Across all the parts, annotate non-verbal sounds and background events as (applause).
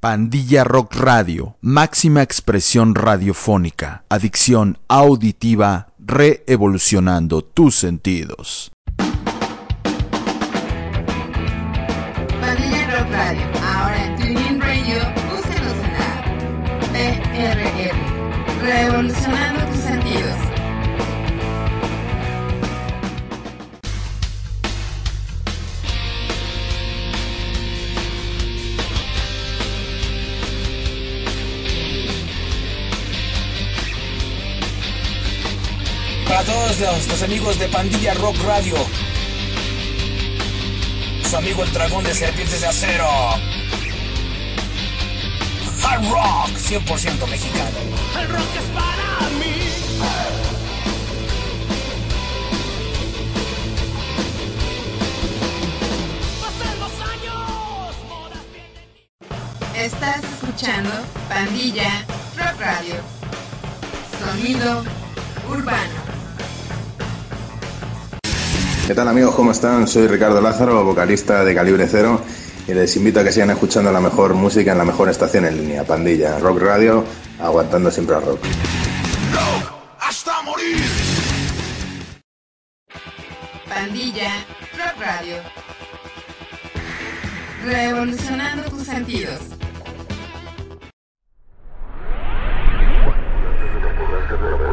Pandilla Rock Radio, máxima expresión radiofónica, adicción auditiva, reevolucionando tus sentidos. Pandilla Rock Radio, ahora en TuneIn Radio, búsquenos en la PRR, reevolucionando Para todos los, los amigos de Pandilla Rock Radio. Su amigo el dragón de serpientes de acero. Hard Rock, 100% mexicano. El rock es para mí. Pasan los años, modas vienen Estás escuchando Pandilla Rock Radio. Sonido urbano. ¿Qué tal amigos? ¿Cómo están? Soy Ricardo Lázaro, vocalista de Calibre Cero y les invito a que sigan escuchando la mejor música en la mejor estación en línea, Pandilla, Rock Radio, aguantando siempre al rock. ¡Hasta morir! Pandilla Rock Radio. Revolucionando tus sentidos.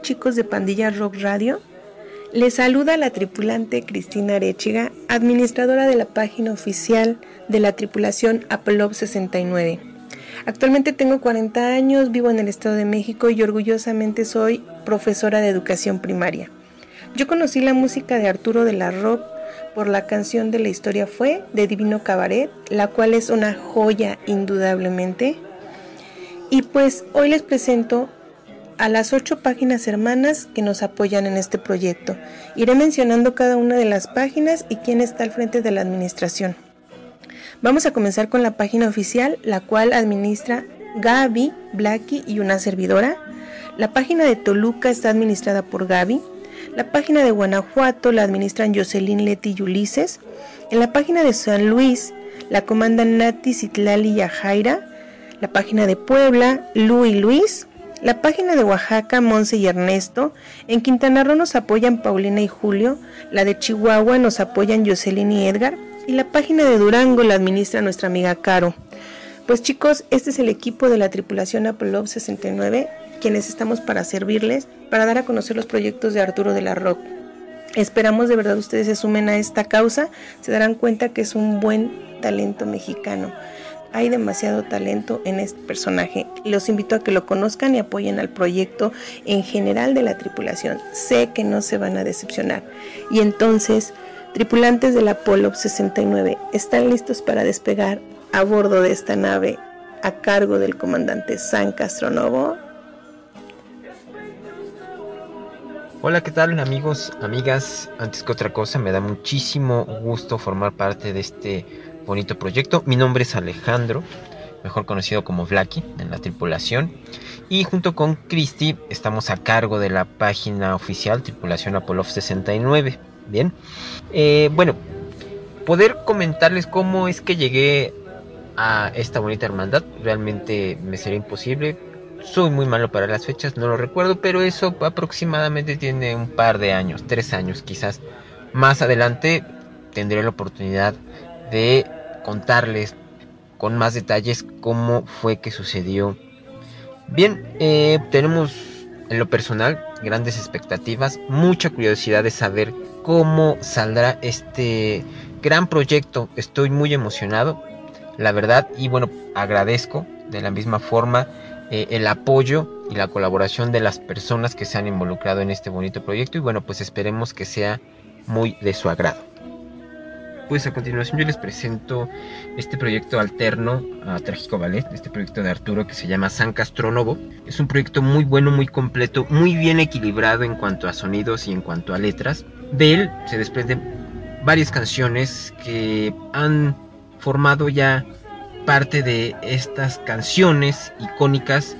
Chicos de Pandilla Rock Radio. Les saluda la tripulante Cristina Arechiga, administradora de la página oficial de la tripulación Apollo 69. Actualmente tengo 40 años, vivo en el Estado de México y orgullosamente soy profesora de educación primaria. Yo conocí la música de Arturo de la Rock por la canción de la historia fue de Divino Cabaret, la cual es una joya indudablemente. Y pues hoy les presento a las ocho páginas hermanas que nos apoyan en este proyecto. Iré mencionando cada una de las páginas y quién está al frente de la administración. Vamos a comenzar con la página oficial, la cual administra Gaby, Blacky y una servidora. La página de Toluca está administrada por Gaby. La página de Guanajuato la administran Jocelyn Leti y Ulises. En la página de San Luis la comandan Nati, Citlali y Yajaira. La página de Puebla, Lu y Luis. La página de Oaxaca, Monse y Ernesto. En Quintana Roo nos apoyan Paulina y Julio. La de Chihuahua nos apoyan Jocelyn y Edgar. Y la página de Durango la administra nuestra amiga Caro. Pues chicos, este es el equipo de la tripulación Apollo 69, quienes estamos para servirles, para dar a conocer los proyectos de Arturo de la Rock. Esperamos de verdad ustedes se sumen a esta causa, se darán cuenta que es un buen talento mexicano. Hay demasiado talento en este personaje. Los invito a que lo conozcan y apoyen al proyecto en general de la tripulación. Sé que no se van a decepcionar. Y entonces, tripulantes del Apolo 69, ¿están listos para despegar a bordo de esta nave a cargo del comandante San Castronovo? Hola, ¿qué tal amigos, amigas? Antes que otra cosa, me da muchísimo gusto formar parte de este bonito proyecto. Mi nombre es Alejandro, mejor conocido como Blacky en la tripulación. Y junto con Christy estamos a cargo de la página oficial Tripulación Apollo 69. Bien, Eh, bueno, poder comentarles cómo es que llegué a esta bonita hermandad realmente me sería imposible. soy muy malo para las fechas, no lo recuerdo, pero eso aproximadamente tiene un par de años, tres años quizás. Más adelante tendré la oportunidad de contarles con más detalles cómo fue que sucedió. Bien, eh, tenemos en lo personal grandes expectativas, mucha curiosidad de saber cómo saldrá este gran proyecto. Estoy muy emocionado, la verdad, y bueno, agradezco de la misma forma eh, el apoyo y la colaboración de las personas que se han involucrado en este bonito proyecto y bueno, pues esperemos que sea muy de su agrado. Pues a continuación yo les presento este proyecto alterno a Trágico Ballet, este proyecto de Arturo que se llama San Castronovo. Es un proyecto muy bueno, muy completo, muy bien equilibrado en cuanto a sonidos y en cuanto a letras. De él se desprenden varias canciones que han formado ya parte de estas canciones icónicas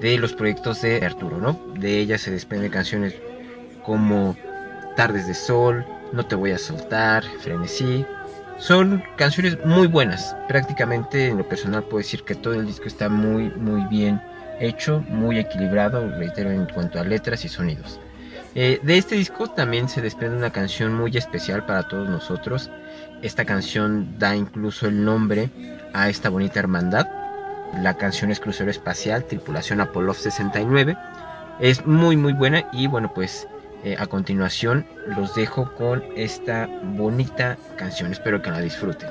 de los proyectos de Arturo, ¿no? De ellas se desprenden canciones como Tardes de Sol, No te voy a soltar, Frenesí. Son canciones muy buenas. Prácticamente en lo personal puedo decir que todo el disco está muy muy bien hecho, muy equilibrado, reitero en cuanto a letras y sonidos. Eh, de este disco también se desprende una canción muy especial para todos nosotros. Esta canción da incluso el nombre a esta bonita hermandad. La canción es Crucero Espacial, Tripulación Apollo 69. Es muy muy buena y bueno pues eh, a continuación los dejo con esta bonita canción. Espero que la disfruten.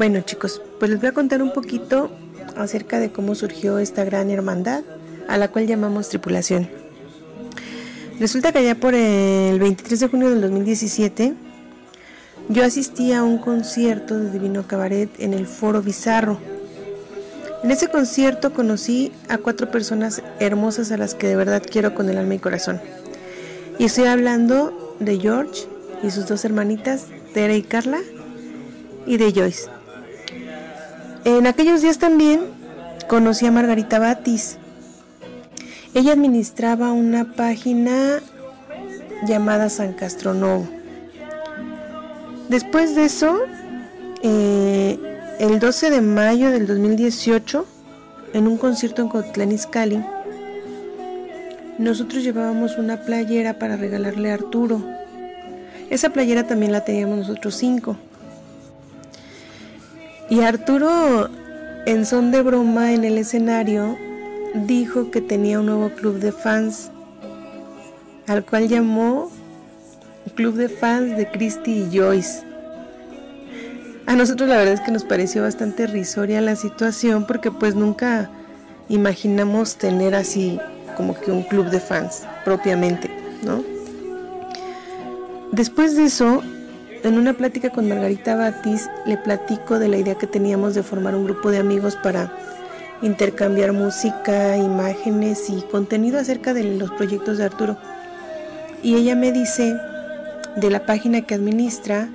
Bueno chicos, pues les voy a contar un poquito acerca de cómo surgió esta gran hermandad a la cual llamamos tripulación. Resulta que allá por el 23 de junio del 2017 yo asistí a un concierto de Divino Cabaret en el Foro Bizarro. En ese concierto conocí a cuatro personas hermosas a las que de verdad quiero con el alma y corazón. Y estoy hablando de George y sus dos hermanitas, Tere y Carla, y de Joyce. En aquellos días también conocí a Margarita Batis. Ella administraba una página llamada San Castronovo. Después de eso, eh, el 12 de mayo del 2018, en un concierto en Cotlán Izcalli, nosotros llevábamos una playera para regalarle a Arturo. Esa playera también la teníamos nosotros cinco. Y Arturo, en son de broma en el escenario, dijo que tenía un nuevo club de fans, al cual llamó Club de Fans de Christy y Joyce. A nosotros la verdad es que nos pareció bastante risoria la situación porque pues nunca imaginamos tener así como que un club de fans propiamente, ¿no? Después de eso, en una plática con Margarita Batis, le platico de la idea que teníamos de formar un grupo de amigos para intercambiar música, imágenes y contenido acerca de los proyectos de Arturo. Y ella me dice de la página que administra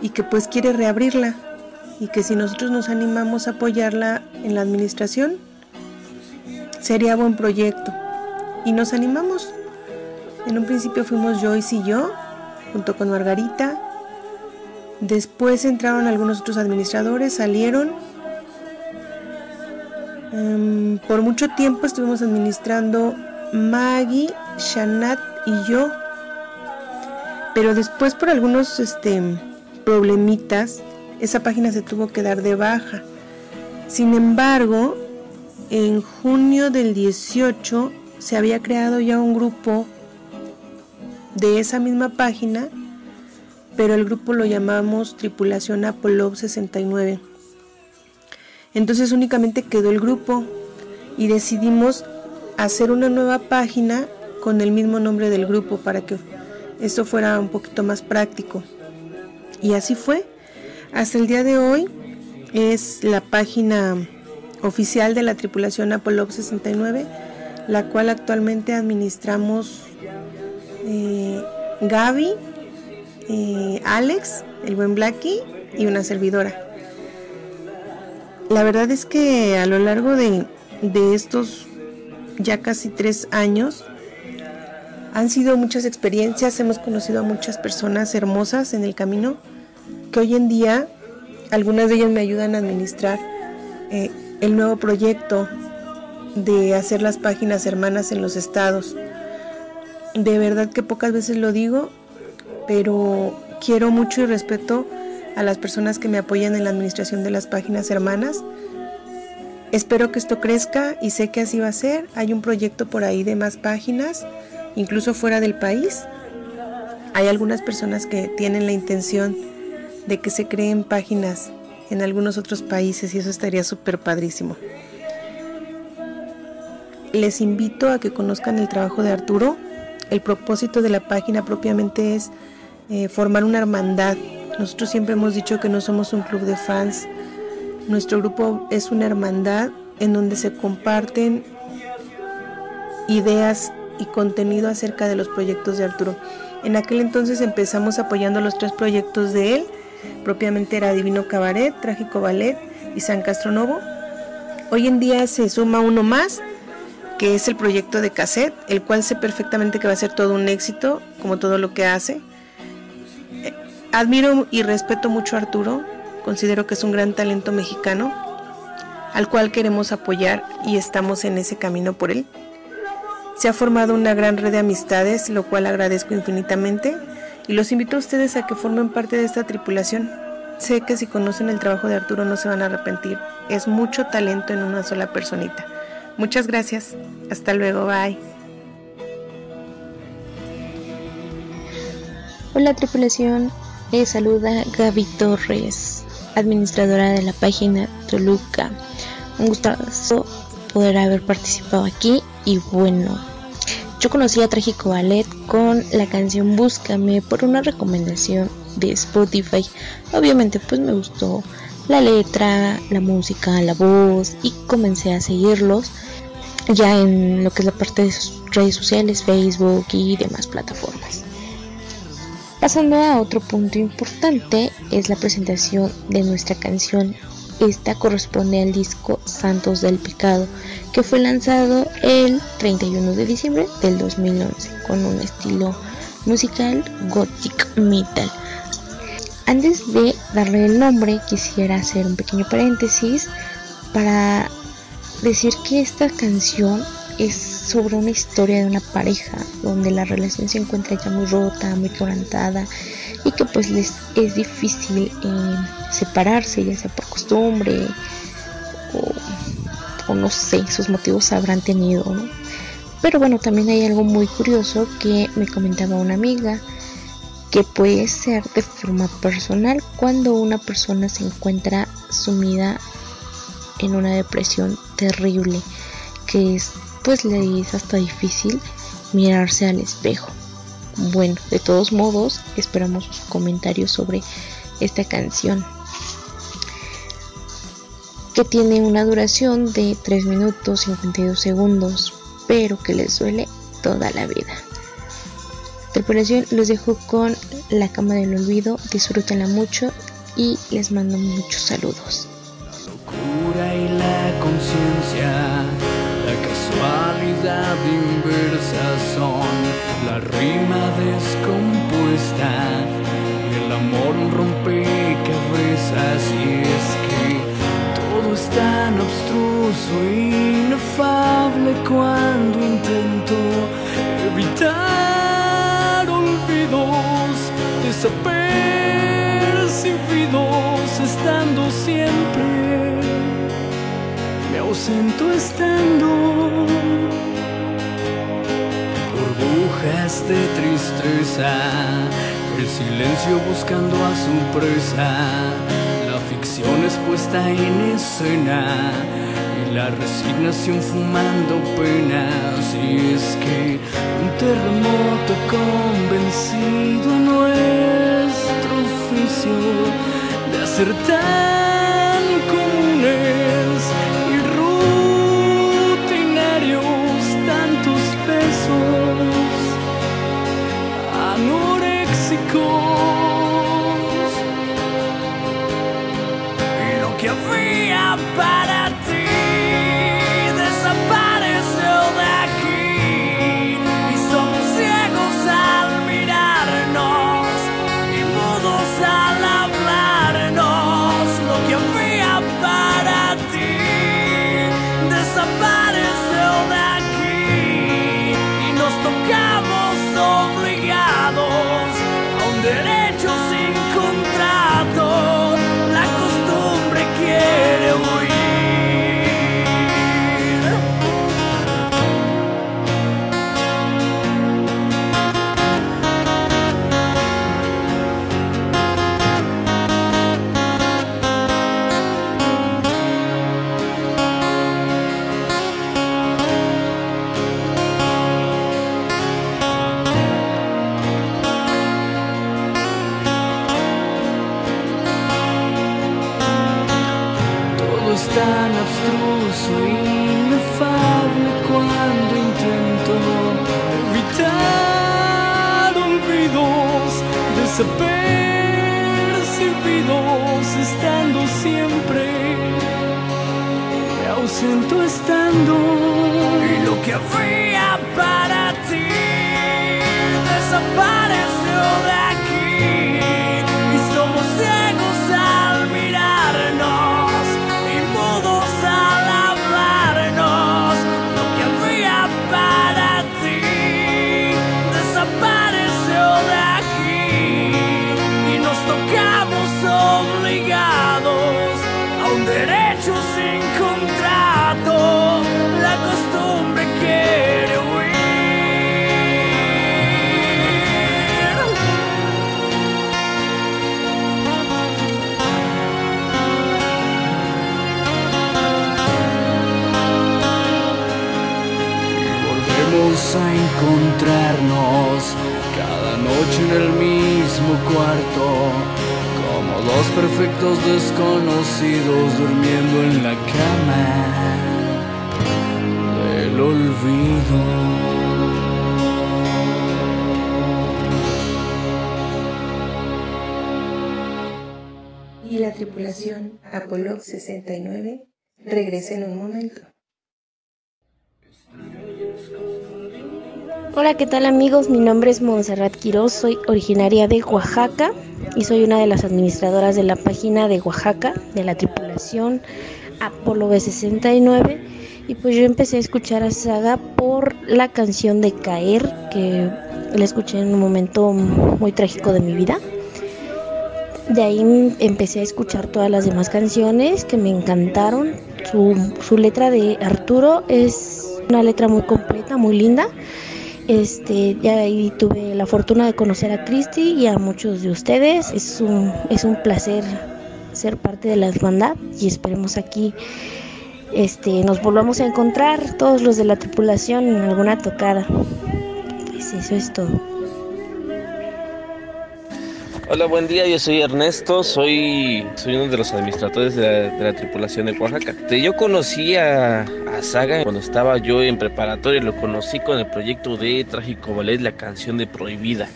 y que pues quiere reabrirla y que si nosotros nos animamos a apoyarla en la administración, sería buen proyecto. Y nos animamos. En un principio fuimos Joyce y yo, junto con Margarita. Después entraron algunos otros administradores, salieron. Em, por mucho tiempo estuvimos administrando Maggie, Shanat y yo. Pero después por algunos este, problemitas, esa página se tuvo que dar de baja. Sin embargo, en junio del 18 se había creado ya un grupo de esa misma página, pero el grupo lo llamamos Tripulación Apollo 69. Entonces únicamente quedó el grupo y decidimos hacer una nueva página con el mismo nombre del grupo para que esto fuera un poquito más práctico. Y así fue. Hasta el día de hoy es la página oficial de la tripulación Apollo 69, la cual actualmente administramos eh, Gaby, eh, Alex, el buen Blackie y una servidora. La verdad es que a lo largo de, de estos ya casi tres años han sido muchas experiencias, hemos conocido a muchas personas hermosas en el camino que hoy en día algunas de ellas me ayudan a administrar eh, el nuevo proyecto de hacer las páginas hermanas en los estados. De verdad que pocas veces lo digo, pero quiero mucho y respeto a las personas que me apoyan en la administración de las páginas hermanas. Espero que esto crezca y sé que así va a ser. Hay un proyecto por ahí de más páginas, incluso fuera del país. Hay algunas personas que tienen la intención de que se creen páginas en algunos otros países y eso estaría súper padrísimo. Les invito a que conozcan el trabajo de Arturo. El propósito de la página propiamente es eh, formar una hermandad. Nosotros siempre hemos dicho que no somos un club de fans. Nuestro grupo es una hermandad en donde se comparten ideas y contenido acerca de los proyectos de Arturo. En aquel entonces empezamos apoyando los tres proyectos de él propiamente era Divino Cabaret, Trágico Ballet y San Castronovo. Hoy en día se suma uno más, que es el proyecto de cassette, el cual sé perfectamente que va a ser todo un éxito, como todo lo que hace. Admiro y respeto mucho a Arturo, considero que es un gran talento mexicano, al cual queremos apoyar y estamos en ese camino por él. Se ha formado una gran red de amistades, lo cual agradezco infinitamente y los invito a ustedes a que formen parte de esta tripulación. Sé que si conocen el trabajo de Arturo no se van a arrepentir. Es mucho talento en una sola personita. Muchas gracias. Hasta luego. Bye. Hola tripulación. Les saluda Gaby Torres, administradora de la página Toluca. Un gustazo poder haber participado aquí y bueno, yo conocí a Trágico Ballet con la canción Búscame por una recomendación de Spotify. Obviamente pues me gustó la letra, la música, la voz y comencé a seguirlos ya en lo que es la parte de sus redes sociales, Facebook y demás plataformas. Pasando a otro punto importante es la presentación de nuestra canción esta corresponde al disco Santos del Pecado, que fue lanzado el 31 de diciembre del 2011 con un estilo musical gothic metal. Antes de darle el nombre, quisiera hacer un pequeño paréntesis para decir que esta canción es sobre una historia de una pareja donde la relación se encuentra ya muy rota, muy quebrantada y que pues les es difícil eh, separarse, ya sea por costumbre o, no sé, sus motivos habrán tenido, Pero bueno, también hay algo muy curioso que me comentaba una amiga, que puede ser de forma personal cuando una persona se encuentra sumida en una depresión terrible, que es pues le es hasta difícil mirarse al espejo. Bueno, de todos modos, esperamos sus comentarios sobre esta canción que tiene una duración de 3 minutos 52 segundos, pero que les duele toda la vida. Tripulación, los dejo con La Cama del Olvido, disfrútenla mucho y les mando muchos saludos. Locura y la conciencia, la casualidad inversa son la rima descompuesta y el amor un rompecabezas. Y es que todo es tan abstruso e inefable cuando intento evitar olvidos desapercibidos estando siempre ausento estando hojas de tristeza, el silencio buscando a su presa, la ficción es puesta en escena y la resignación fumando penas. Y es que un terremoto convencido en nuestro oficio de hacer tan comunes cuarto, como dos perfectos desconocidos durmiendo en la cama del olvido. Y la tripulación Apollo 69 regresa en un momento. Hola, ¿qué tal amigos? Mi nombre es Montserrat Quiroz, soy originaria de Oaxaca y soy una de las administradoras de la página de Oaxaca de la tripulación Apolo B69 y pues yo empecé a escuchar a Saga por la canción de Caer que la escuché en un momento muy trágico de mi vida. De ahí empecé a escuchar todas las demás canciones que me encantaron. Su, su letra de Arturo es una letra muy completa, muy linda. Este, ya ahí tuve la fortuna de conocer a Cristi y a muchos de ustedes. Es un, es un placer ser parte de la hermandad y esperemos aquí este, nos volvamos a encontrar todos los de la tripulación en alguna tocada. Pues eso es todo. Hola, buen día. Yo soy Ernesto. Soy, soy uno de los administradores de la, de la tripulación de Oaxaca. Yo conocí a, a Saga cuando estaba yo en preparatoria. Lo conocí con el proyecto de Trágico Ballet, la canción de Prohibida.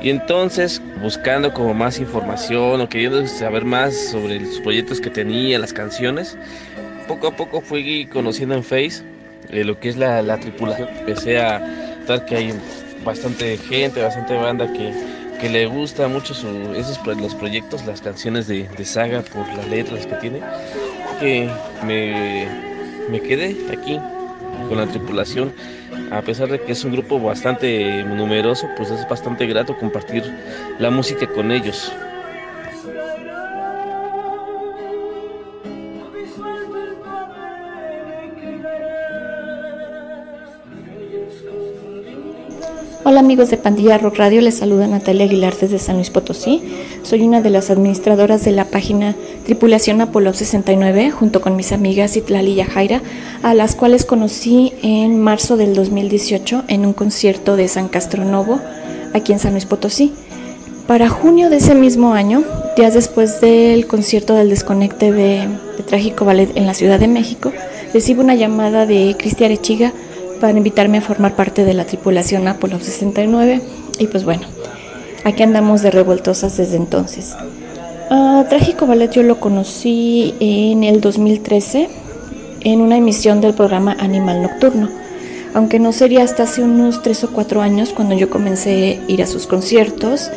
Y entonces, buscando como más información o queriendo saber más sobre los proyectos que tenía, las canciones, poco a poco fui conociendo en Face eh, lo que es la, la tripulación. Empecé a notar que hay bastante gente, bastante banda que, que le gusta mucho esos los proyectos, las canciones de, de Saga por las letras que tiene. Que me, me quedé aquí con la tripulación. A pesar de que es un grupo bastante numeroso, pues es bastante grato compartir la música con ellos. Hola amigos de Pandilla Rock Radio, les saluda Natalia Aguilar desde San Luis Potosí. Soy una de las administradoras de la página Tripulación Apolo 69 junto con mis amigas Itlali y Yajaira, a las cuales conocí en marzo del 2018 en un concierto de San Castronovo aquí en San Luis Potosí. Para junio de ese mismo año, días después del concierto del desconecte de, de Trágico Ballet en la Ciudad de México, recibo una llamada de Cristian Echiga para invitarme a formar parte de la tripulación Apolo 69 y pues bueno, aquí andamos de revoltosas desde entonces. Uh, Trágico Ballet yo lo conocí en el 2013 en una emisión del programa Animal Nocturno, aunque no sería hasta hace unos 3 o 4 años cuando yo comencé a ir a sus conciertos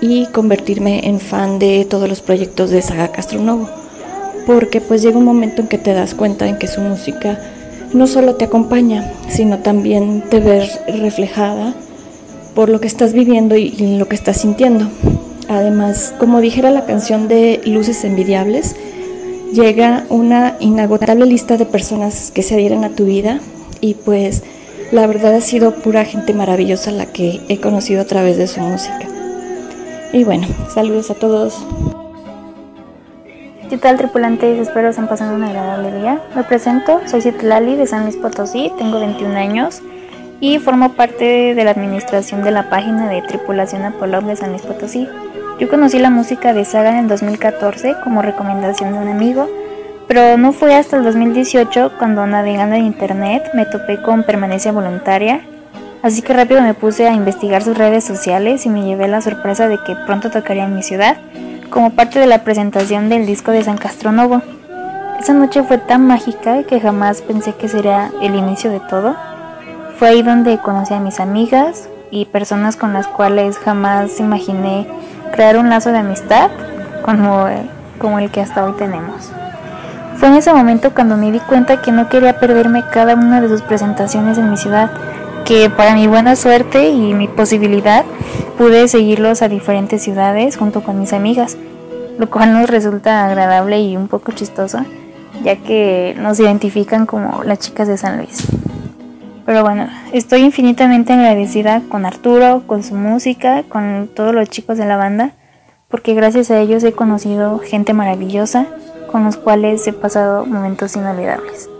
y convertirme en fan de todos los proyectos de Saga Castronovo, porque pues llega un momento en que te das cuenta en que su música no solo te acompaña, sino también te ves reflejada por lo que estás viviendo y lo que estás sintiendo. Además, como dijera la canción de Luces Envidiables, llega una inagotable lista de personas que se adhieren a tu vida y pues la verdad ha sido pura gente maravillosa la que he conocido a través de su música. Y bueno, saludos a todos. ¿Qué tal tripulantes? Espero estén pasando un agradable día. Me presento, soy Citlali de San Luis Potosí, tengo 21 años y formo parte de la administración de la página de Tripulación Apollo de San Luis Potosí. Yo conocí la música de Saga en el 2014 como recomendación de un amigo, pero no fue hasta el 2018 cuando navegando en internet me topé con permanencia voluntaria, así que rápido me puse a investigar sus redes sociales y me llevé la sorpresa de que pronto tocaría en mi ciudad como parte de la presentación del disco de San Castronovo. Esa noche fue tan mágica que jamás pensé que sería el inicio de todo. Fue ahí donde conocí a mis amigas y personas con las cuales jamás imaginé crear un lazo de amistad como, como el que hasta hoy tenemos. Fue en ese momento cuando me di cuenta que no quería perderme cada una de sus presentaciones en mi ciudad, que para mi buena suerte y mi posibilidad pude seguirlos a diferentes ciudades junto con mis amigas, lo cual nos resulta agradable y un poco chistoso, ya que nos identifican como las chicas de San Luis. Pero bueno, estoy infinitamente agradecida con Arturo, con su música, con todos los chicos de la banda, porque gracias a ellos he conocido gente maravillosa con los cuales he pasado momentos inolvidables.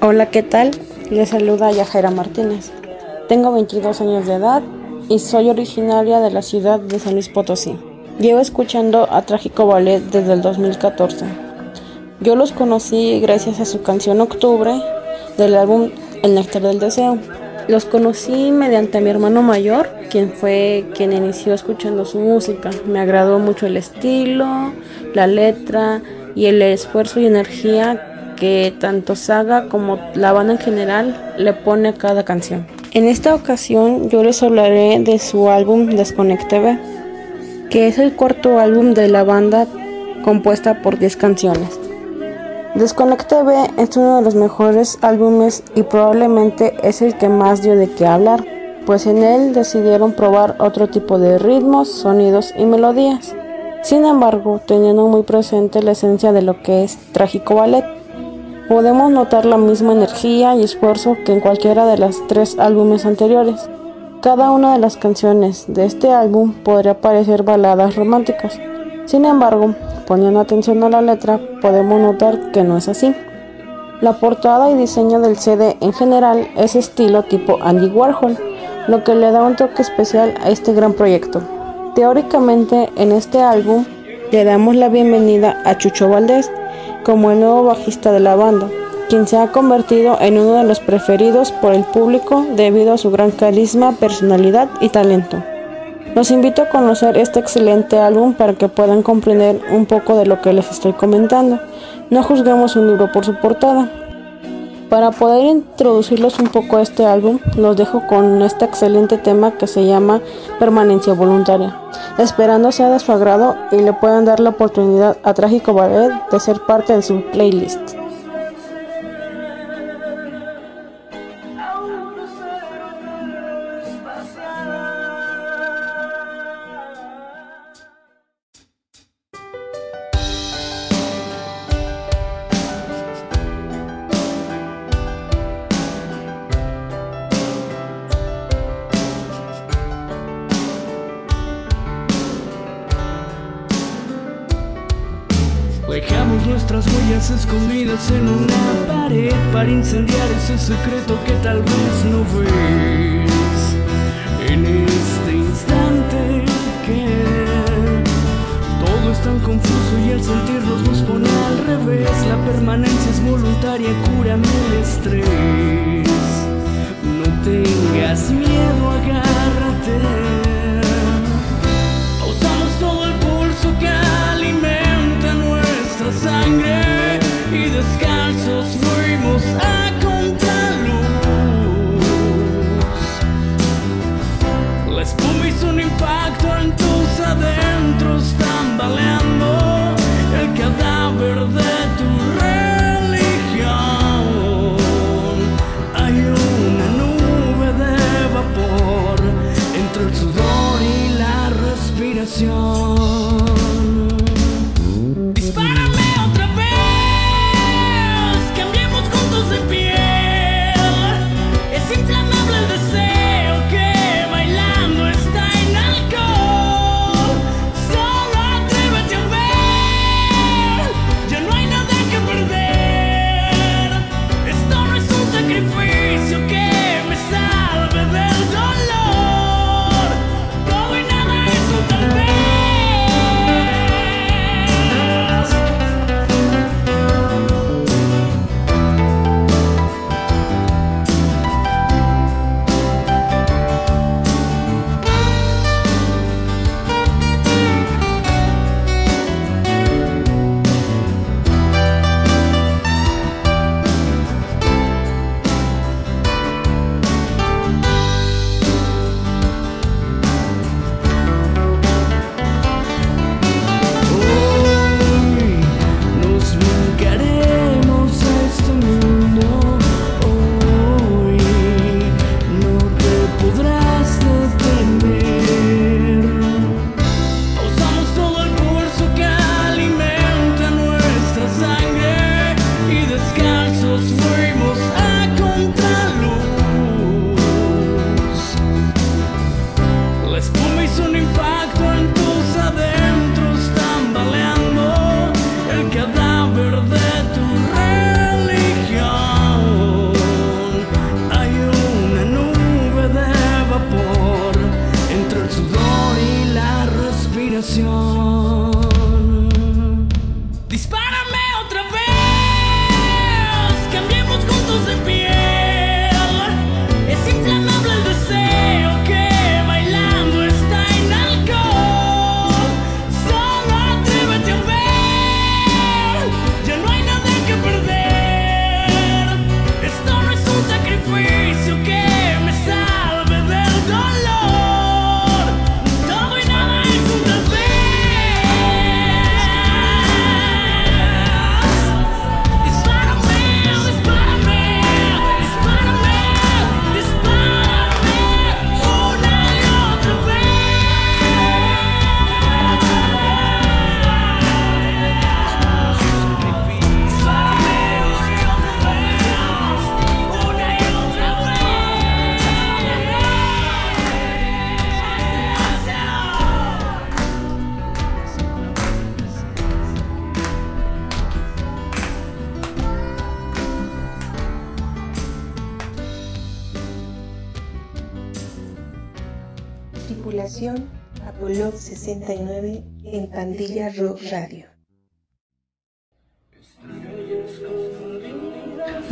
Hola, ¿qué tal? Les saluda Yajaira Martínez. Tengo 22 años de edad y soy originaria de la ciudad de San Luis Potosí. Llevo escuchando a Trágico Ballet desde el 2014. Yo los conocí gracias a su canción Octubre del álbum El Néctar del Deseo. Los conocí mediante mi hermano mayor, quien fue quien inició escuchando su música. Me agradó mucho el estilo, la letra y el esfuerzo y energía que tanto Saga como la banda en general le pone a cada canción. En esta ocasión yo les hablaré de su álbum Desconecte B, que es el cuarto álbum de la banda compuesta por 10 canciones. Desconecte B es uno de los mejores álbumes y probablemente es el que más dio de qué hablar, pues en él decidieron probar otro tipo de ritmos, sonidos y melodías. Sin embargo, teniendo muy presente la esencia de lo que es Trágico Ballet podemos notar la misma energía y esfuerzo que en cualquiera de los tres álbumes anteriores. Cada una de las canciones de este álbum podría parecer baladas románticas. Sin embargo, poniendo atención a la letra, podemos notar que no es así. La portada y diseño del CD en general es estilo tipo Andy Warhol, lo que le da un toque especial a este gran proyecto. Teóricamente, en este álbum le damos la bienvenida a Chucho Valdés, como el nuevo bajista de la banda, quien se ha convertido en uno de los preferidos por el público debido a su gran carisma, personalidad y talento. Los invito a conocer este excelente álbum para que puedan comprender un poco de lo que les estoy comentando. No juzguemos un libro por su portada. Para poder introducirlos un poco a este álbum, los dejo con este excelente tema que se llama Permanencia Voluntaria, esperando sea de su agrado y le puedan dar la oportunidad a Trágico Ballet de ser parte de su playlist.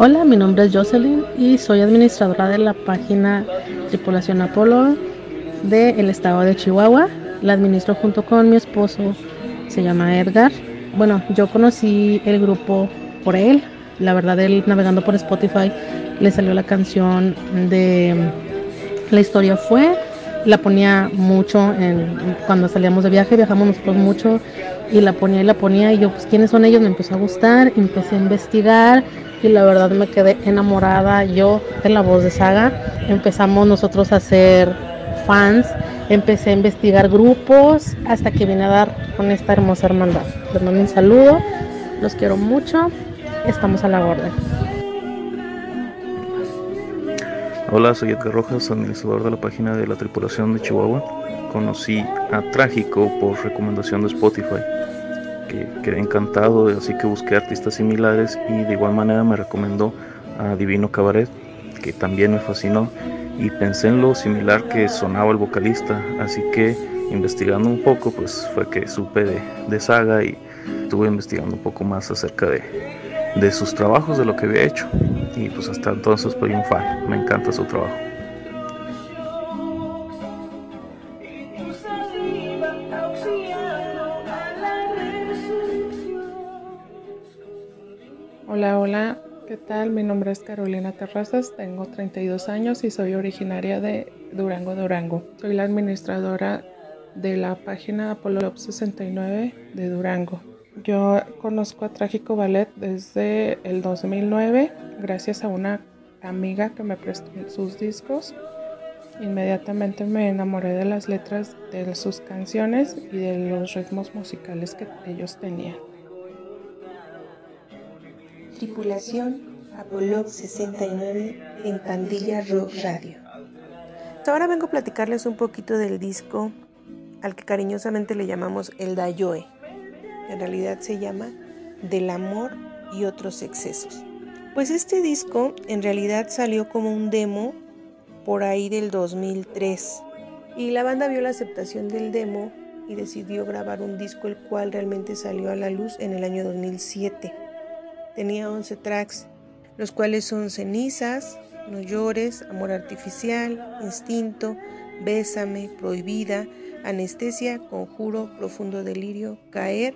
Hola, mi nombre es Jocelyn y soy administradora de la página Tripulación Apolo del estado de Chihuahua. La administro junto con mi esposo, se llama Edgar. Bueno, yo conocí el grupo por él. La verdad, él navegando por Spotify le salió la canción de La historia fue la ponía mucho en, cuando salíamos de viaje, viajamos nosotros mucho y la ponía y la ponía y yo pues quiénes son ellos me empezó a gustar, empecé a investigar y la verdad me quedé enamorada yo de la voz de Saga. Empezamos nosotros a ser fans, empecé a investigar grupos hasta que vine a dar con esta hermosa hermandad. Les mando un saludo, los quiero mucho, estamos a la orden. Hola, soy Edgar Rojas, administrador de la página de la tripulación de Chihuahua. Conocí a Trágico por recomendación de Spotify, que quedé encantado, así que busqué artistas similares y de igual manera me recomendó a Divino Cabaret, que también me fascinó y pensé en lo similar que sonaba el vocalista, así que investigando un poco, pues fue que supe de, de Saga y estuve investigando un poco más acerca de, de sus trabajos, de lo que había hecho y pues hasta entonces soy un fan, me encanta su trabajo. Hola, hola, ¿qué tal? Mi nombre es Carolina Terrazas, tengo 32 años y soy originaria de Durango, Durango. Soy la administradora de la página Apollo 69 de Durango. Yo conozco a Trágico Ballet desde el 2009 gracias a una amiga que me prestó sus discos. Inmediatamente me enamoré de las letras de sus canciones y de los ritmos musicales que ellos tenían. Tripulación Apollo 69 en Pandilla Rock Radio. Ahora vengo a platicarles un poquito del disco al que cariñosamente le llamamos el Dayoe. En realidad se llama Del amor y otros excesos. Pues este disco en realidad salió como un demo por ahí del 2003 y la banda vio la aceptación del demo y decidió grabar un disco el cual realmente salió a la luz en el año 2007. Tenía 11 tracks, los cuales son Cenizas, No llores, Amor artificial, Instinto, Bésame, Prohibida, Anestesia, Conjuro, Profundo delirio, Caer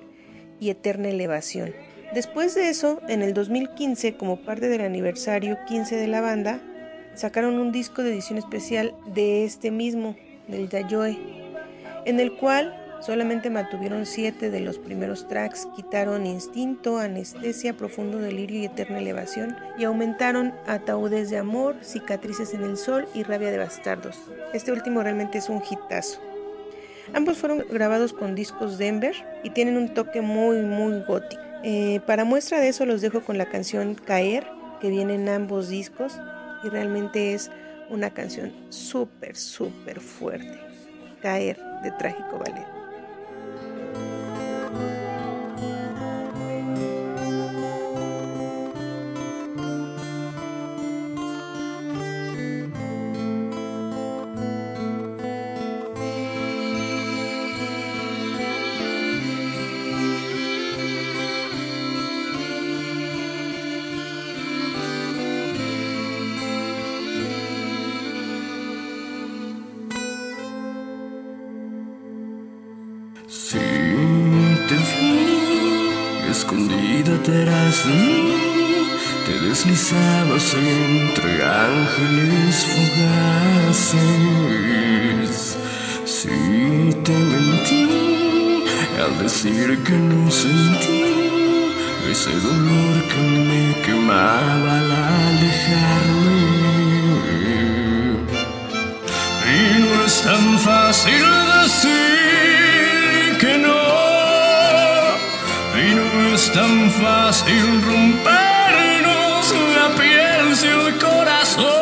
y Eterna elevación. Después de eso, en el 2015, como parte del aniversario 15 de la banda, sacaron un disco de edición especial de este mismo, del Yayoe, en el cual solamente mantuvieron siete de los primeros tracks, quitaron Instinto, Anestesia, Profundo Delirio y Eterna Elevación, y aumentaron Ataúdes de Amor, Cicatrices en el Sol y Rabia de Bastardos. Este último realmente es un hitazo. Ambos fueron grabados con discos Denver y tienen un toque muy, muy gótico. Eh, para muestra de eso los dejo con la canción Caer, que viene en ambos discos y realmente es una canción súper, súper fuerte. Caer de Trágico Ballet. Si te mentí al decir que no sentí ese dolor que me quemaba al alejarme. Y no es tan fácil decir que no. Y no es tan fácil rompernos la piel y el corazón.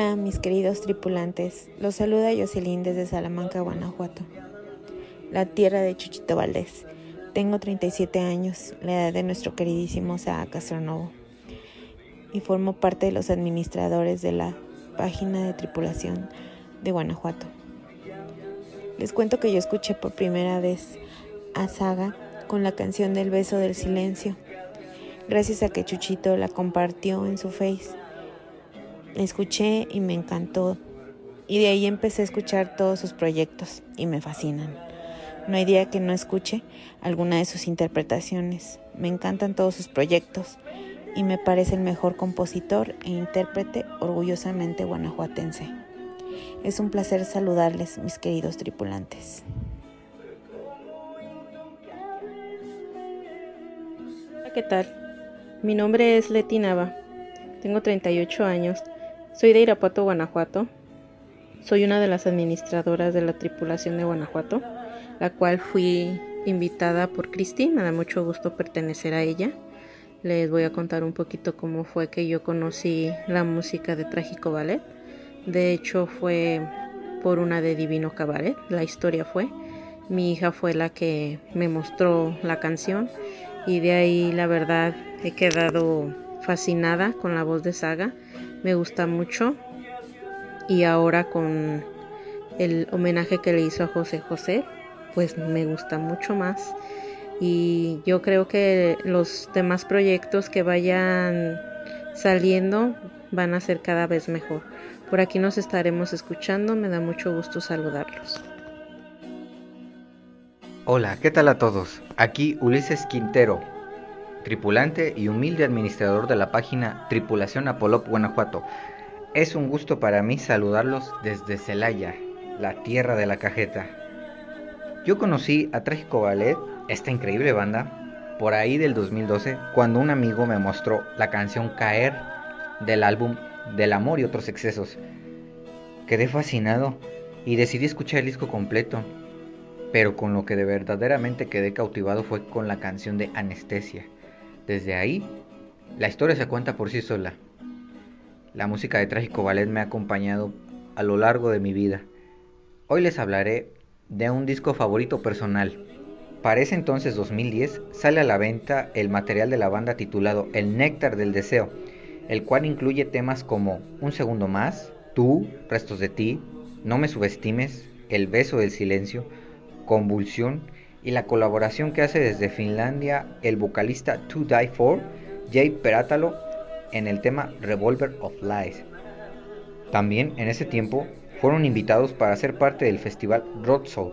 Hola, mis queridos tripulantes. Los saluda Jocelyn desde Salamanca, Guanajuato, la tierra de Chuchito Valdés. Tengo 37 años, la edad de nuestro queridísimo Saa Castronovo, y formo parte de los administradores de la página de tripulación de Guanajuato. Les cuento que yo escuché por primera vez a Saga con la canción del beso del silencio, gracias a que Chuchito la compartió en su face. Escuché y me encantó y de ahí empecé a escuchar todos sus proyectos y me fascinan. No hay día que no escuche alguna de sus interpretaciones. Me encantan todos sus proyectos y me parece el mejor compositor e intérprete orgullosamente guanajuatense. Es un placer saludarles, mis queridos tripulantes. ¿qué tal? Mi nombre es Leti Nava. Tengo 38 años. Soy de Irapuato, Guanajuato. Soy una de las administradoras de la tripulación de Guanajuato, la cual fui invitada por Cristi. Me da mucho gusto pertenecer a ella. Les voy a contar un poquito cómo fue que yo conocí la música de Trágico Ballet. De hecho, fue por una de Divino Cabaret. La historia fue. Mi hija fue la que me mostró la canción y de ahí la verdad he quedado fascinada con la voz de Saga. Me gusta mucho y ahora con el homenaje que le hizo a José José, pues me gusta mucho más. Y yo creo que los demás proyectos que vayan saliendo van a ser cada vez mejor. Por aquí nos estaremos escuchando, me da mucho gusto saludarlos. Hola, ¿qué tal a todos? Aquí Ulises Quintero, tripulante y humilde administrador de la página Tripulación Apolop Guanajuato. Es un gusto para mí saludarlos desde Celaya, la tierra de la cajeta. Yo conocí a Trágico Ballet, esta increíble banda, por ahí del 2012, cuando un amigo me mostró la canción Caer del álbum Del amor y otros excesos. Quedé fascinado y decidí escuchar el disco completo, pero con lo que de verdaderamente quedé cautivado fue con la canción de Anestesia. Desde ahí, la historia se cuenta por sí sola. La música de Trágico Ballet me ha acompañado a lo largo de mi vida. Hoy les hablaré de un disco favorito personal. Para ese entonces 2010 sale a la venta el material de la banda titulado El Néctar del Deseo, el cual incluye temas como Un Segundo Más, Tú, Restos de Ti, No Me Subestimes, El Beso del Silencio, Convulsión y la colaboración que hace desde Finlandia el vocalista To Die For, Jay Peratalo, en el tema Revolver of Lies. También en ese tiempo fueron invitados para ser parte del festival Roadshow,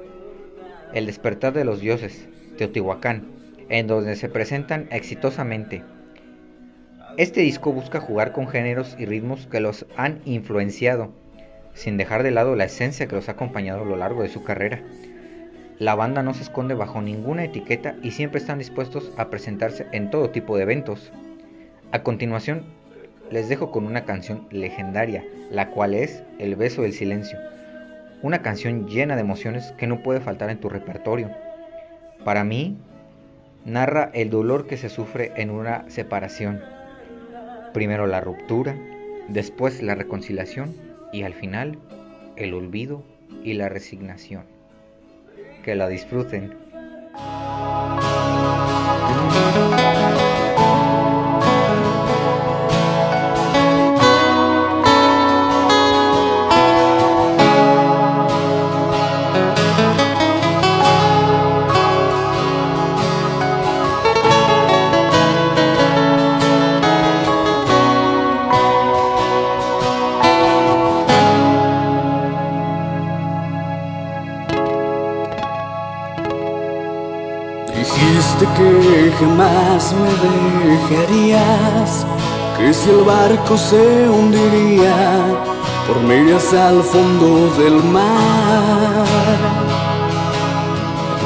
El Despertar de los Dioses, Teotihuacán, en donde se presentan exitosamente. Este disco busca jugar con géneros y ritmos que los han influenciado, sin dejar de lado la esencia que los ha acompañado a lo largo de su carrera. La banda no se esconde bajo ninguna etiqueta y siempre están dispuestos a presentarse en todo tipo de eventos. A continuación, les dejo con una canción legendaria, la cual es El beso del silencio, una canción llena de emociones que no puede faltar en tu repertorio. Para mí, narra el dolor que se sufre en una separación. Primero la ruptura, después la reconciliación y al final el olvido y la resignación. Que la disfruten. Jamás me dejarías, que si el barco se hundiría por millas al fondo del mar.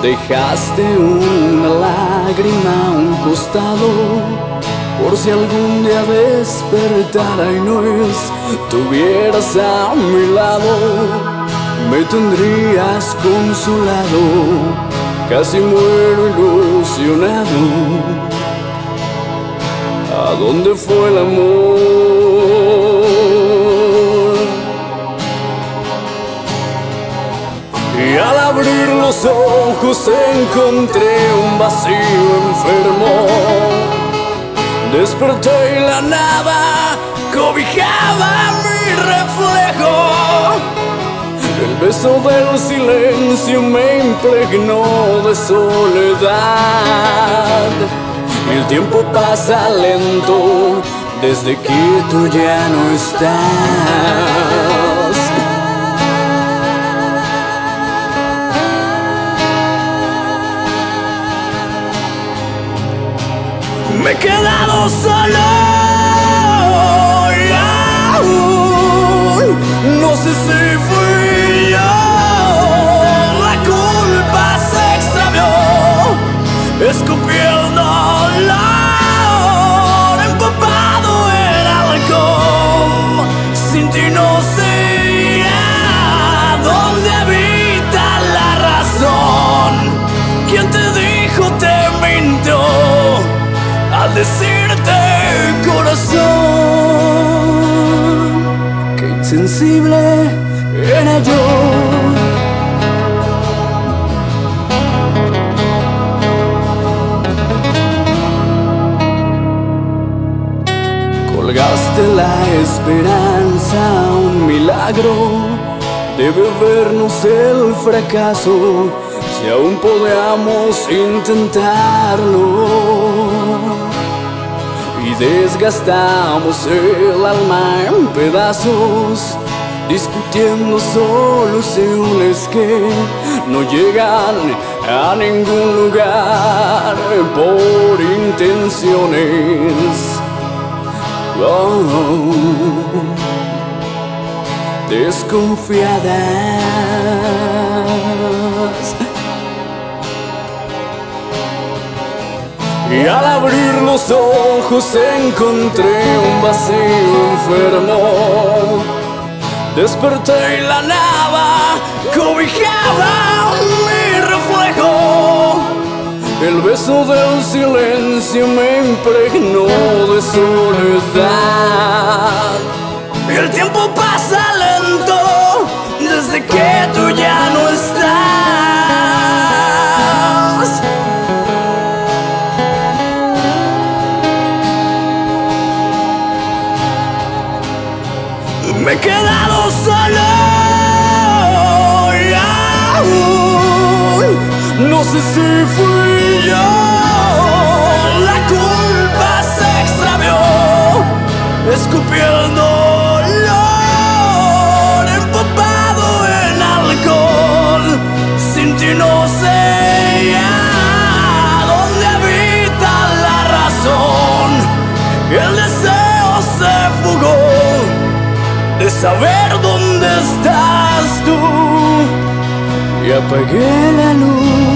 Dejaste una lágrima a un costado por si algún día despertara y no estuvieras a mi lado, me tendrías consolado, casi muero ilusionado. ¿A dónde fue el amor? Y al abrir los ojos encontré un vacío enfermo. Desperté y la nada cobijaba mi reflejo. Beso del silencio me impregnó de soledad. El tiempo pasa lento desde que tú ya no estás. Me he quedado solo fracaso si aún podemos intentarlo y desgastamos el alma en pedazos, discutiendo soluciones que no llegan a ningún lugar por intenciones. Oh, desconfiadas. Y al abrir los ojos encontré un vacío enfermo. Desperté y la nada cobijaba mi reflejo. El beso del silencio me impregnó de soledad. El tiempo pasa lento desde que tú ya no estás. Me he quedado solo y aún no sé si fui yo. La culpa se extravió, escupí saber dónde estás tú y apagué la luz.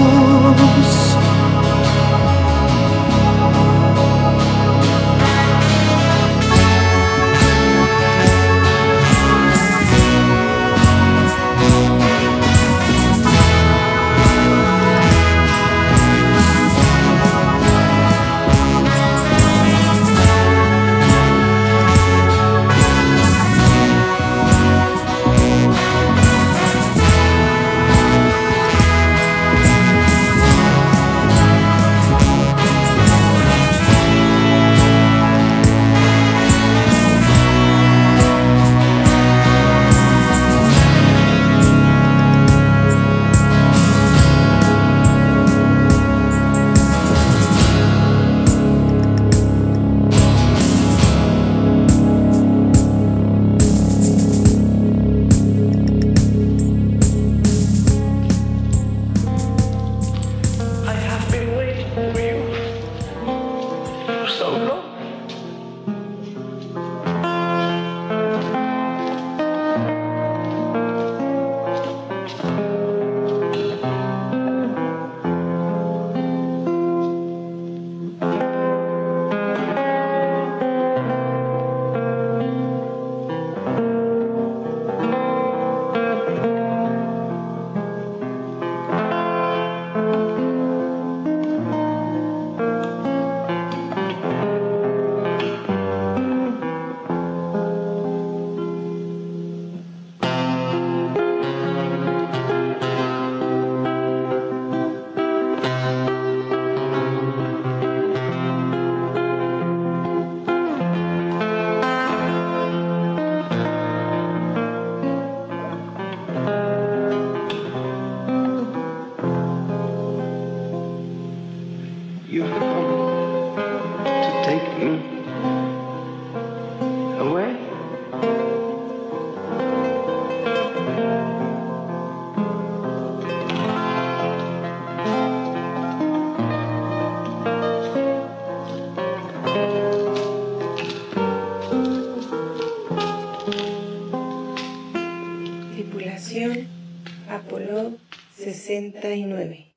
69.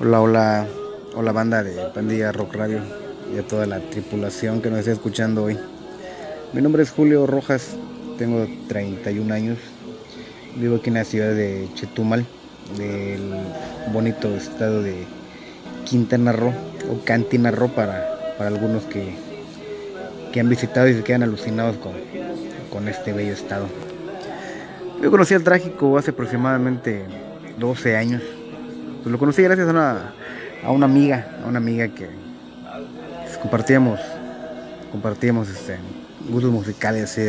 Hola, hola, hola banda de Pandilla Rock Radio y a toda la tripulación que nos está escuchando hoy. Mi nombre es Julio Rojas, tengo 31 años, vivo aquí en la ciudad de Chetumal, del bonito estado de Quintana Roo o Cantina Roo para, para algunos que, que han visitado y se quedan alucinados con, con este bello estado. Yo conocí al trágico hace aproximadamente 12 años. Pues lo conocí gracias a una, a una amiga, a una amiga que pues, compartíamos, compartíamos este, gustos musicales así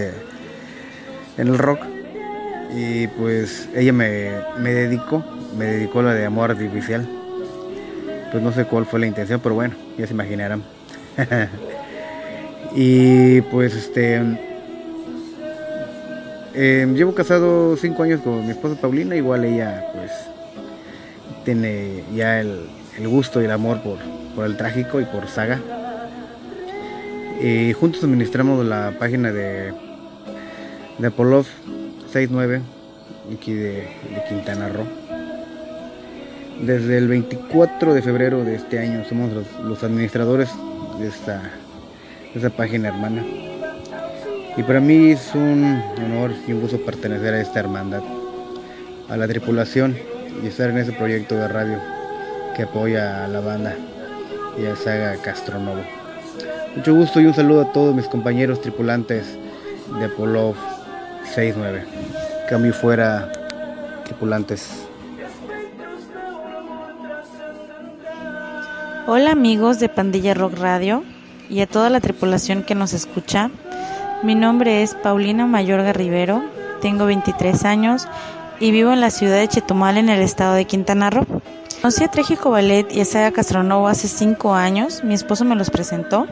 en el rock. Y pues ella me, me dedicó, me dedicó la de amor artificial. Pues no sé cuál fue la intención, pero bueno, ya se imaginarán. (laughs) y pues este eh, llevo casado cinco años con mi esposa Paulina, igual ella pues tiene ya el, el gusto y el amor por, por el trágico y por saga. Y juntos administramos la página de, de Apollo 69, aquí de, de Quintana Roo. Desde el 24 de febrero de este año somos los, los administradores de esta, de esta página hermana. Y para mí es un honor y un gusto pertenecer a esta hermandad, a la tripulación y estar en ese proyecto de radio que apoya a la banda y a Saga Castronovo. Mucho gusto y un saludo a todos mis compañeros tripulantes de Apollo 69. Cambio fuera tripulantes. Hola amigos de Pandilla Rock Radio y a toda la tripulación que nos escucha. Mi nombre es Paulina Mayorga Rivero, tengo 23 años y vivo en la ciudad de Chetumal en el estado de Quintana Roo. Conocí a Tréjico Ballet y a Saga Castronovo hace 5 años, mi esposo me los presentó.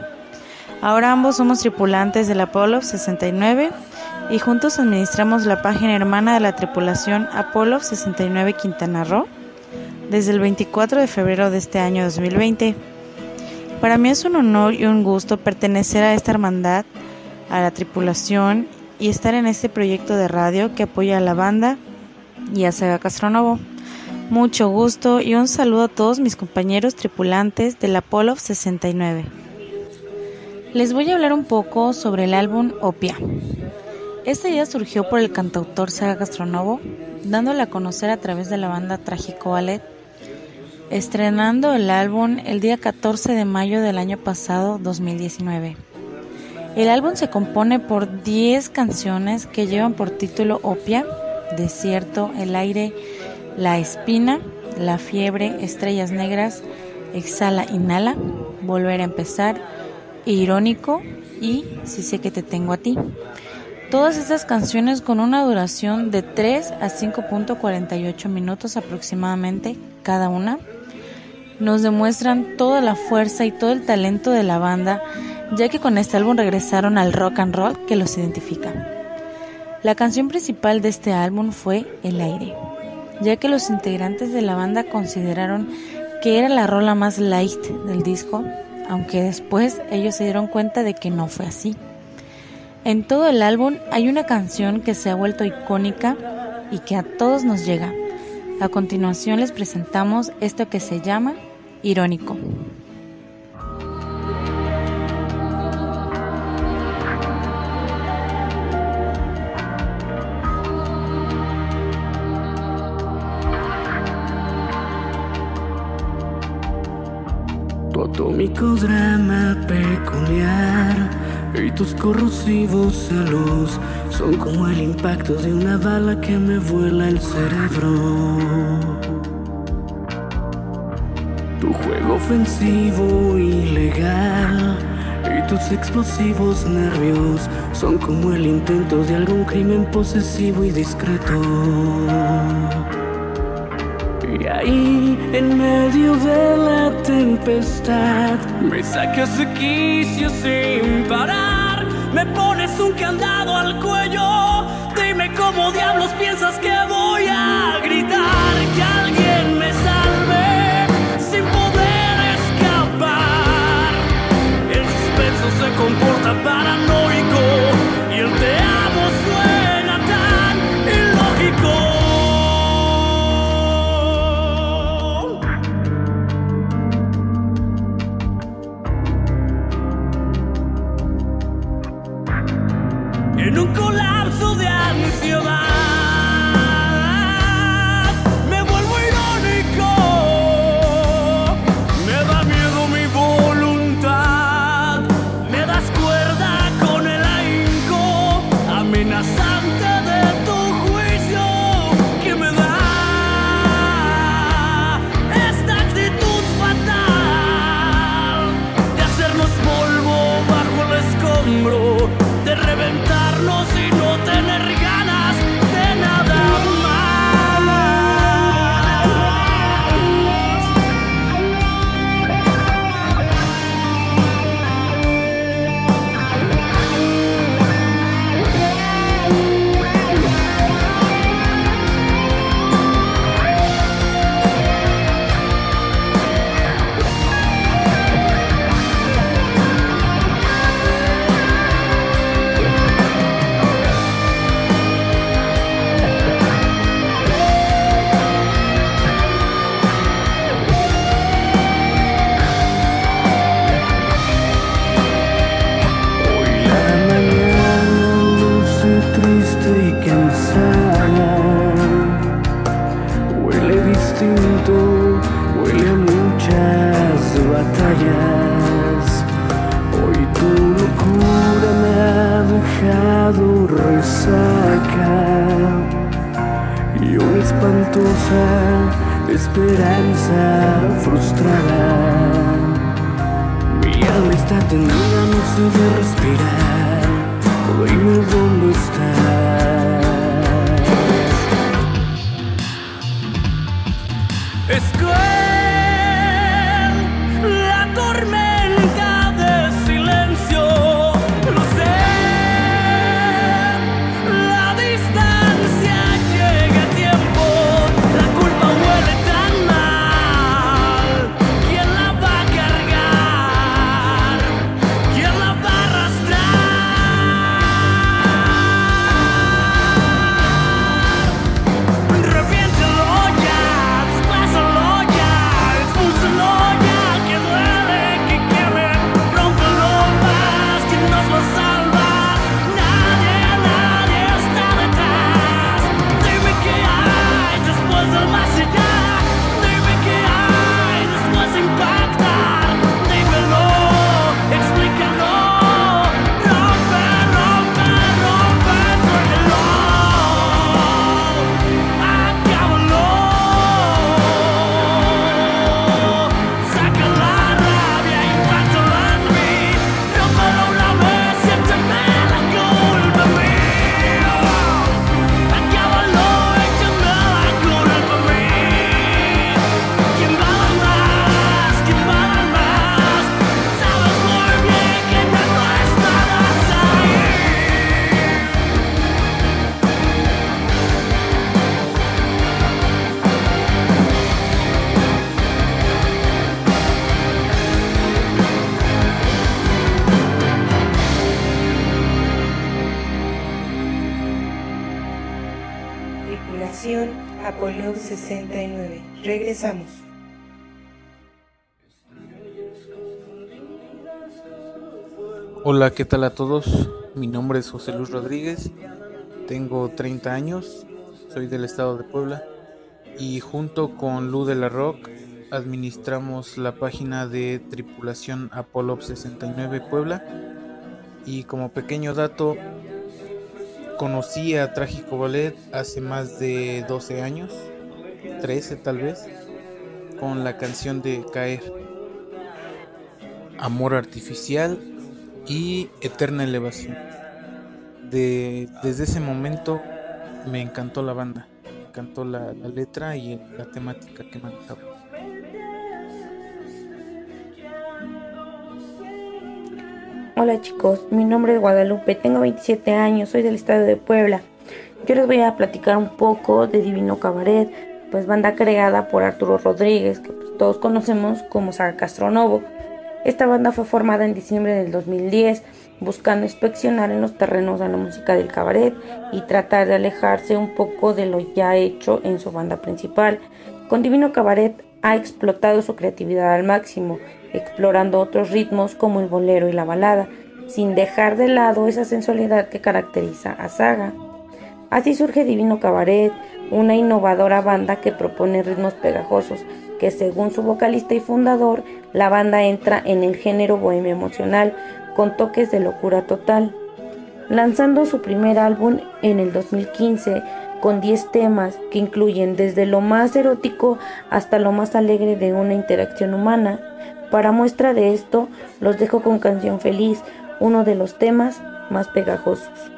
Ahora ambos somos tripulantes del Apollo 69 y juntos administramos la página hermana de la tripulación Apollo 69 Quintana Roo desde el 24 de febrero de este año 2020. Para mí es un honor y un gusto pertenecer a esta hermandad, a la tripulación y estar en este proyecto de radio que apoya a la banda y a Saga Castronovo. Mucho gusto y un saludo a todos mis compañeros tripulantes del Apollo 69. Les voy a hablar un poco sobre el álbum Opia. Esta idea surgió por el cantautor Saga Castronovo, dándola a conocer a través de la banda Trágico Ballet, estrenando el álbum el día 14 de mayo del año pasado, 2019. El álbum se compone por 10 canciones que llevan por título Opia, Desierto, El aire, La espina, La fiebre, Estrellas negras, Exhala, Inhala, Volver a empezar, Irónico y Si sé que te tengo a ti. Todas estas canciones con una duración de 3 a 5.48 minutos aproximadamente cada una nos demuestran toda la fuerza y todo el talento de la banda, ya que con este álbum regresaron al rock and roll que los identifica. La canción principal de este álbum fue El aire, ya que los integrantes de la banda consideraron que era la rola más light del disco, aunque después ellos se dieron cuenta de que no fue así. En todo el álbum hay una canción que se ha vuelto icónica y que a todos nos llega. A continuación les presentamos esto que se llama Irónico. Tu atómico drama peculiar y tus corrosivos celos son como el impacto de una bala que me vuela el cerebro. Tu juego ofensivo ilegal y tus explosivos nervios son como el intento de algún crimen posesivo y discreto. Y ahí, en medio de la tempestad, me sacas de quicio sin parar. Me pones un candado al cuello. Dime cómo diablos piensas que voy a gritar. Que alguien me salve sin poder escapar. El suspenso se comporta paranoico. 69. Regresamos. Hola, ¿qué tal a todos? Mi nombre es José Luis Rodríguez, tengo 30 años, soy del estado de Puebla y junto con Lu de la Rock administramos la página de tripulación Apollo 69 Puebla y como pequeño dato conocí a Trágico Ballet hace más de 12 años, 13 tal vez, con la canción de Caer, Amor Artificial y Eterna Elevación. De, desde ese momento me encantó la banda, me encantó la, la letra y la temática que manejaba. Hola chicos, mi nombre es Guadalupe, tengo 27 años, soy del estado de Puebla. Yo les voy a platicar un poco de Divino Cabaret, pues banda creada por Arturo Rodríguez, que pues, todos conocemos como Saga Castronovo. Esta banda fue formada en diciembre del 2010, buscando inspeccionar en los terrenos a la música del cabaret y tratar de alejarse un poco de lo ya hecho en su banda principal. Con Divino Cabaret ha explotado su creatividad al máximo, explorando otros ritmos como el bolero y la balada, sin dejar de lado esa sensualidad que caracteriza a Saga. Así surge Divino Cabaret, una innovadora banda que propone ritmos pegajosos, que según su vocalista y fundador, la banda entra en el género bohemio emocional con toques de locura total. Lanzando su primer álbum en el 2015 con 10 temas que incluyen desde lo más erótico hasta lo más alegre de una interacción humana. Para muestra de esto, los dejo con Canción Feliz, uno de los temas más pegajosos.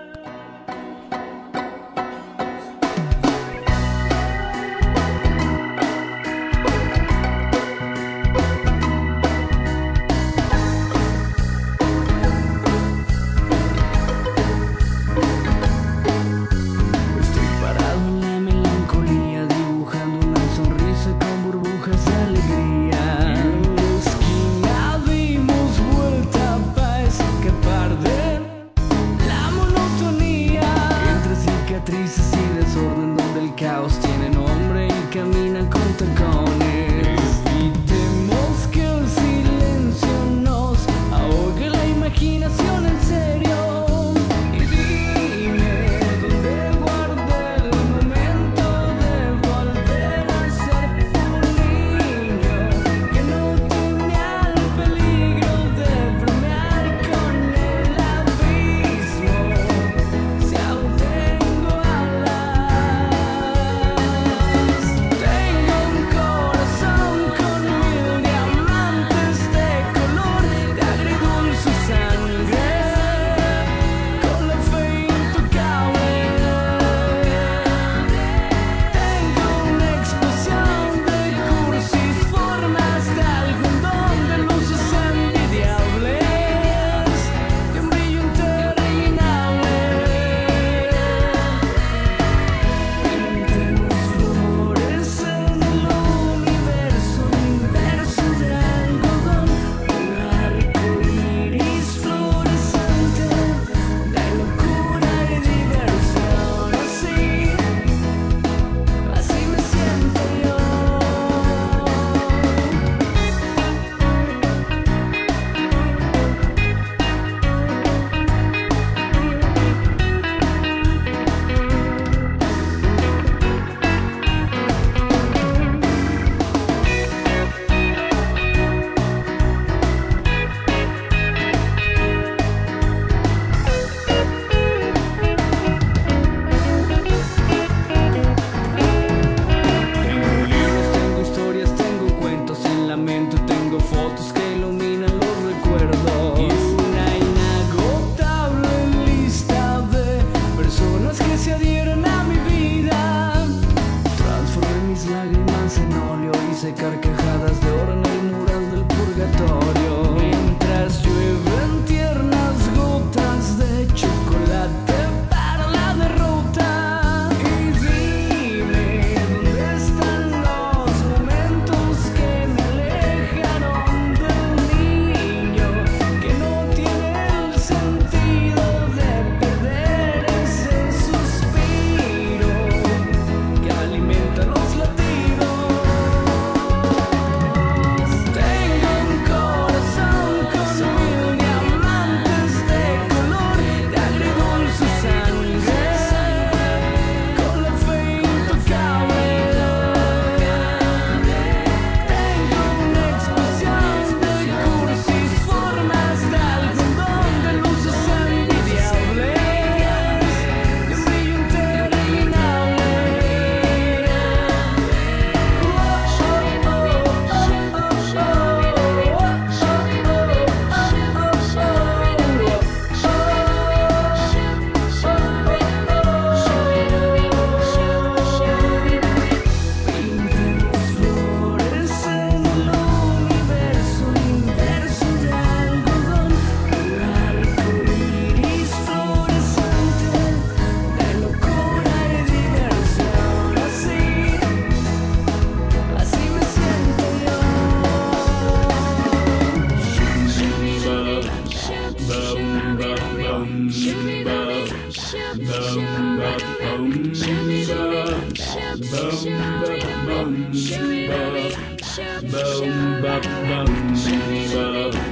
bum ba bum ba bum ba bum ba bum ba bum ba bum ba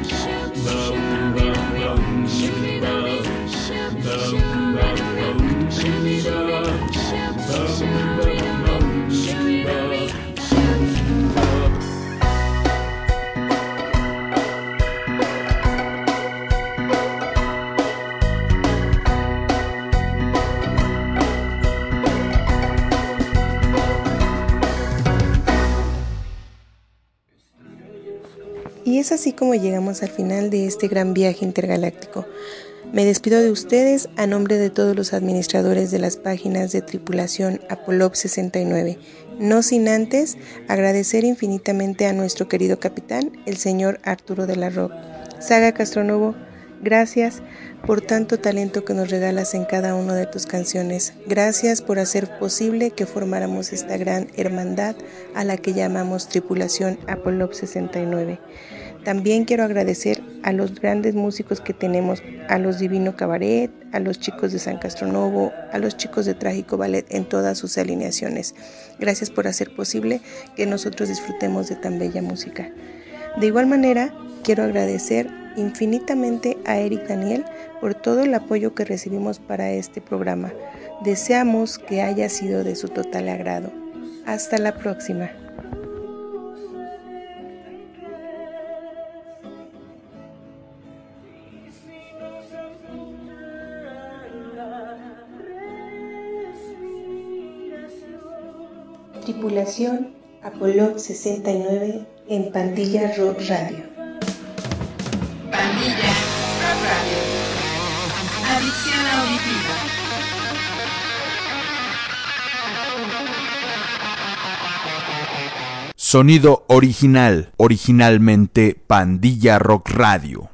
Así como llegamos al final de este gran viaje intergaláctico. Me despido de ustedes a nombre de todos los administradores de las páginas de tripulación Apollo 69, no sin antes agradecer infinitamente a nuestro querido capitán, el señor Arturo de la Roca. Saga Castronovo, gracias por tanto talento que nos regalas en cada una de tus canciones. Gracias por hacer posible que formáramos esta gran hermandad a la que llamamos Tripulación Apollo 69. También quiero agradecer a los grandes músicos que tenemos, a los Divino Cabaret, a los chicos de San Castronovo, a los chicos de Trágico Ballet en todas sus alineaciones. Gracias por hacer posible que nosotros disfrutemos de tan bella música. De igual manera, quiero agradecer infinitamente a Eric Daniel por todo el apoyo que recibimos para este programa. Deseamos que haya sido de su total agrado. Hasta la próxima. Tripulación Apollo 69 en Pandilla Rock Radio. Pandilla Rock Radio. Adicción auditiva. Sonido original, originalmente Pandilla Rock Radio.